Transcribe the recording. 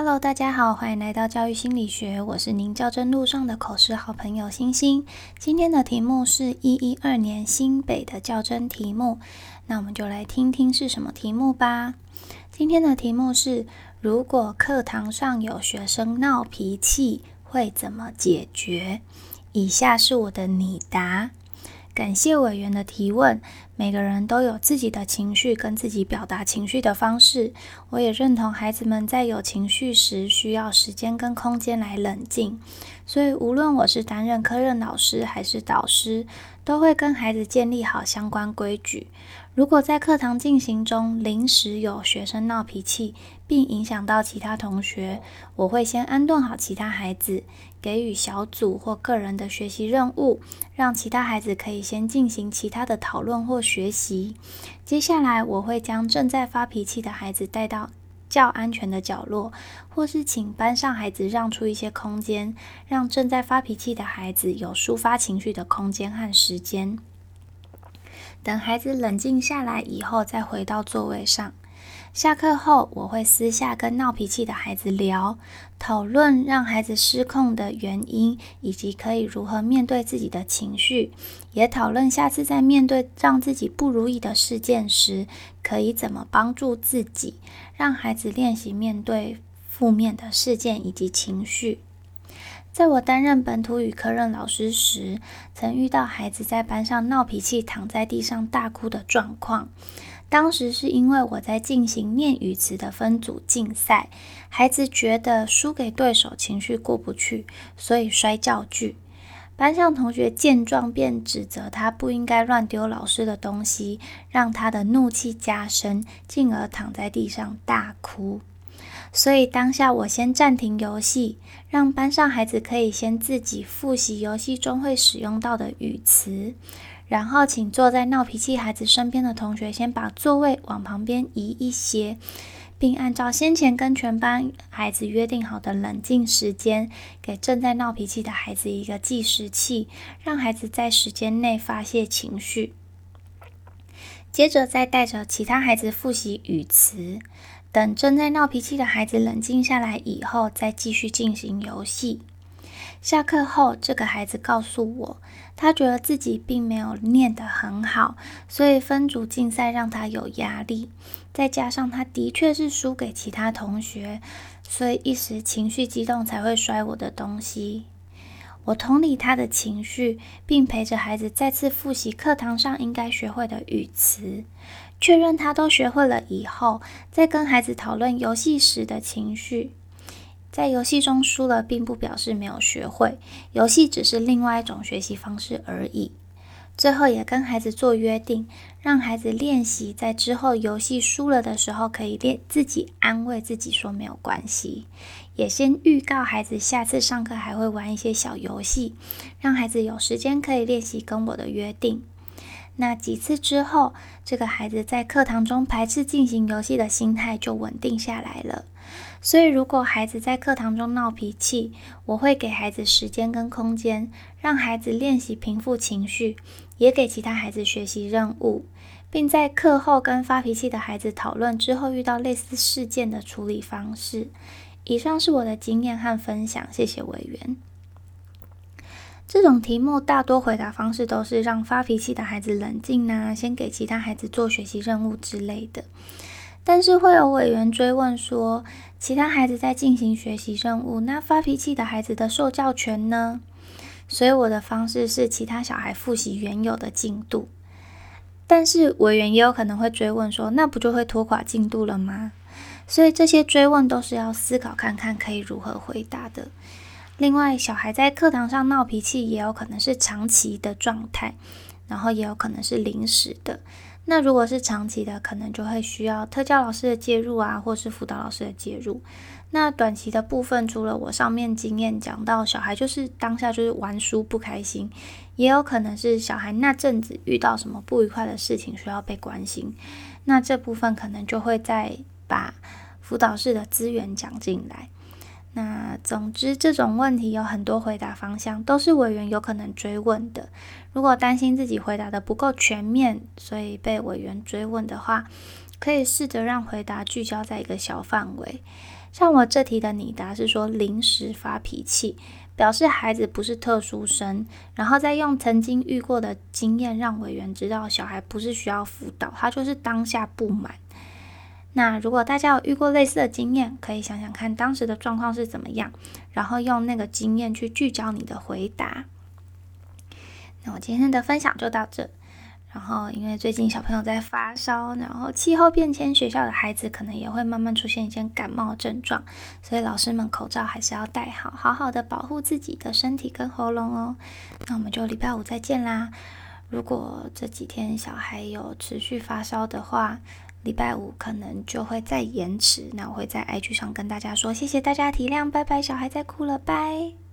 Hello，大家好，欢迎来到教育心理学，我是您教真路上的口试好朋友星星。今天的题目是一一二年新北的教真题目，那我们就来听听是什么题目吧。今天的题目是：如果课堂上有学生闹脾气，会怎么解决？以下是我的拟答。感谢委员的提问。每个人都有自己的情绪跟自己表达情绪的方式。我也认同孩子们在有情绪时需要时间跟空间来冷静。所以，无论我是担任科任老师还是导师，都会跟孩子建立好相关规矩。如果在课堂进行中临时有学生闹脾气，并影响到其他同学，我会先安顿好其他孩子，给予小组或个人的学习任务，让其他孩子可以先进行其他的讨论或学习。接下来，我会将正在发脾气的孩子带到较安全的角落，或是请班上孩子让出一些空间，让正在发脾气的孩子有抒发情绪的空间和时间。等孩子冷静下来以后，再回到座位上。下课后，我会私下跟闹脾气的孩子聊，讨论让孩子失控的原因，以及可以如何面对自己的情绪，也讨论下次在面对让自己不如意的事件时，可以怎么帮助自己，让孩子练习面对负面的事件以及情绪。在我担任本土语科任老师时，曾遇到孩子在班上闹脾气，躺在地上大哭的状况。当时是因为我在进行念语词的分组竞赛，孩子觉得输给对手，情绪过不去，所以摔教具。班上同学见状便指责他不应该乱丢老师的东西，让他的怒气加深，进而躺在地上大哭。所以当下我先暂停游戏，让班上孩子可以先自己复习游戏中会使用到的语词。然后，请坐在闹脾气孩子身边的同学先把座位往旁边移一些，并按照先前跟全班孩子约定好的冷静时间，给正在闹脾气的孩子一个计时器，让孩子在时间内发泄情绪。接着，再带着其他孩子复习语词，等正在闹脾气的孩子冷静下来以后，再继续进行游戏。下课后，这个孩子告诉我，他觉得自己并没有念得很好，所以分组竞赛让他有压力。再加上他的确是输给其他同学，所以一时情绪激动才会摔我的东西。我同理他的情绪，并陪着孩子再次复习课堂上应该学会的语词，确认他都学会了以后，再跟孩子讨论游戏时的情绪。在游戏中输了，并不表示没有学会，游戏只是另外一种学习方式而已。最后也跟孩子做约定，让孩子练习在之后游戏输了的时候，可以练自己安慰自己说没有关系。也先预告孩子下次上课还会玩一些小游戏，让孩子有时间可以练习跟我的约定。那几次之后，这个孩子在课堂中排斥进行游戏的心态就稳定下来了。所以，如果孩子在课堂中闹脾气，我会给孩子时间跟空间，让孩子练习平复情绪，也给其他孩子学习任务，并在课后跟发脾气的孩子讨论之后遇到类似事件的处理方式。以上是我的经验和分享，谢谢委员。这种题目大多回答方式都是让发脾气的孩子冷静呐，先给其他孩子做学习任务之类的。但是会有委员追问说，其他孩子在进行学习任务，那发脾气的孩子的受教权呢？所以我的方式是其他小孩复习原有的进度。但是委员也有可能会追问说，那不就会拖垮进度了吗？所以这些追问都是要思考看看可以如何回答的。另外，小孩在课堂上闹脾气，也有可能是长期的状态，然后也有可能是临时的。那如果是长期的，可能就会需要特教老师的介入啊，或是辅导老师的介入。那短期的部分，除了我上面经验讲到，小孩就是当下就是玩书不开心，也有可能是小孩那阵子遇到什么不愉快的事情需要被关心。那这部分可能就会再把辅导室的资源讲进来。那总之，这种问题有很多回答方向，都是委员有可能追问的。如果担心自己回答的不够全面，所以被委员追问的话，可以试着让回答聚焦在一个小范围，像我这题的拟答是说临时发脾气，表示孩子不是特殊生，然后再用曾经遇过的经验让委员知道小孩不是需要辅导，他就是当下不满。那如果大家有遇过类似的经验，可以想想看当时的状况是怎么样，然后用那个经验去聚焦你的回答。那我今天的分享就到这。然后，因为最近小朋友在发烧，然后气候变迁，学校的孩子可能也会慢慢出现一些感冒症状，所以老师们口罩还是要戴好，好好的保护自己的身体跟喉咙哦。那我们就礼拜五再见啦。如果这几天小孩有持续发烧的话，礼拜五可能就会再延迟。那我会在 IG 上跟大家说，谢谢大家体谅，拜拜。小孩在哭了，拜。